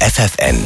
FFN,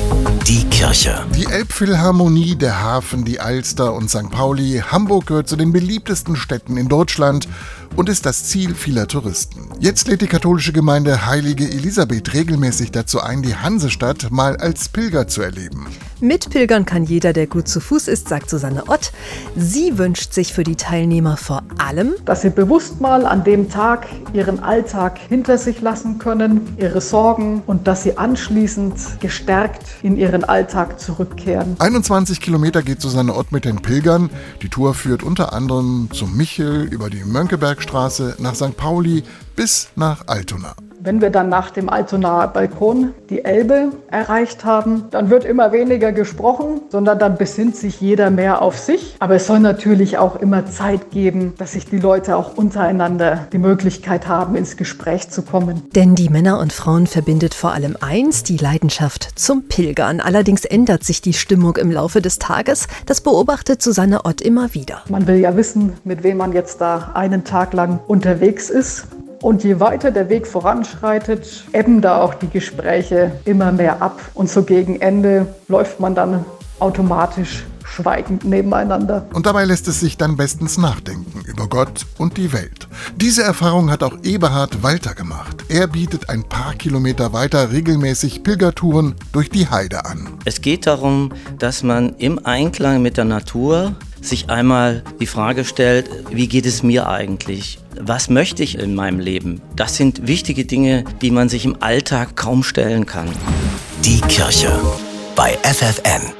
die Kirche. Die Elbphilharmonie, der Hafen, die Alster und St. Pauli. Hamburg gehört zu den beliebtesten Städten in Deutschland und ist das Ziel vieler Touristen. Jetzt lädt die katholische Gemeinde Heilige Elisabeth regelmäßig dazu ein, die Hansestadt mal als Pilger zu erleben. Mitpilgern kann jeder, der gut zu Fuß ist, sagt Susanne Ott. Sie wünscht sich für die Teilnehmer vor allem, dass sie bewusst mal an dem Tag ihren Alltag hinter sich lassen können, ihre Sorgen und dass sie anschließend gestärkt in ihren Alltag zurückkehren. 21 Kilometer geht Susanne Ott mit den Pilgern. Die Tour führt unter anderem zum Michel über die Mönckebergstraße nach St. Pauli bis nach Altona. Wenn wir dann nach dem Altonaer Balkon die Elbe erreicht haben, dann wird immer weniger gesprochen, sondern dann besinnt sich jeder mehr auf sich. Aber es soll natürlich auch immer Zeit geben, dass sich die Leute auch untereinander die Möglichkeit haben, ins Gespräch zu kommen. Denn die Männer und Frauen verbindet vor allem eins, die Leidenschaft zum Pilgern. Allerdings ändert sich die Stimmung im Laufe des Tages. Das beobachtet Susanne Ott immer wieder. Man will ja wissen, mit wem man jetzt da einen Tag lang unterwegs ist. Und je weiter der Weg voranschreitet, ebben da auch die Gespräche immer mehr ab. Und so gegen Ende läuft man dann automatisch schweigend nebeneinander. Und dabei lässt es sich dann bestens nachdenken über Gott und die Welt. Diese Erfahrung hat auch Eberhard Walter gemacht. Er bietet ein paar Kilometer weiter regelmäßig Pilgertouren durch die Heide an. Es geht darum, dass man im Einklang mit der Natur sich einmal die Frage stellt, wie geht es mir eigentlich? Was möchte ich in meinem Leben? Das sind wichtige Dinge, die man sich im Alltag kaum stellen kann. Die Kirche bei FFN.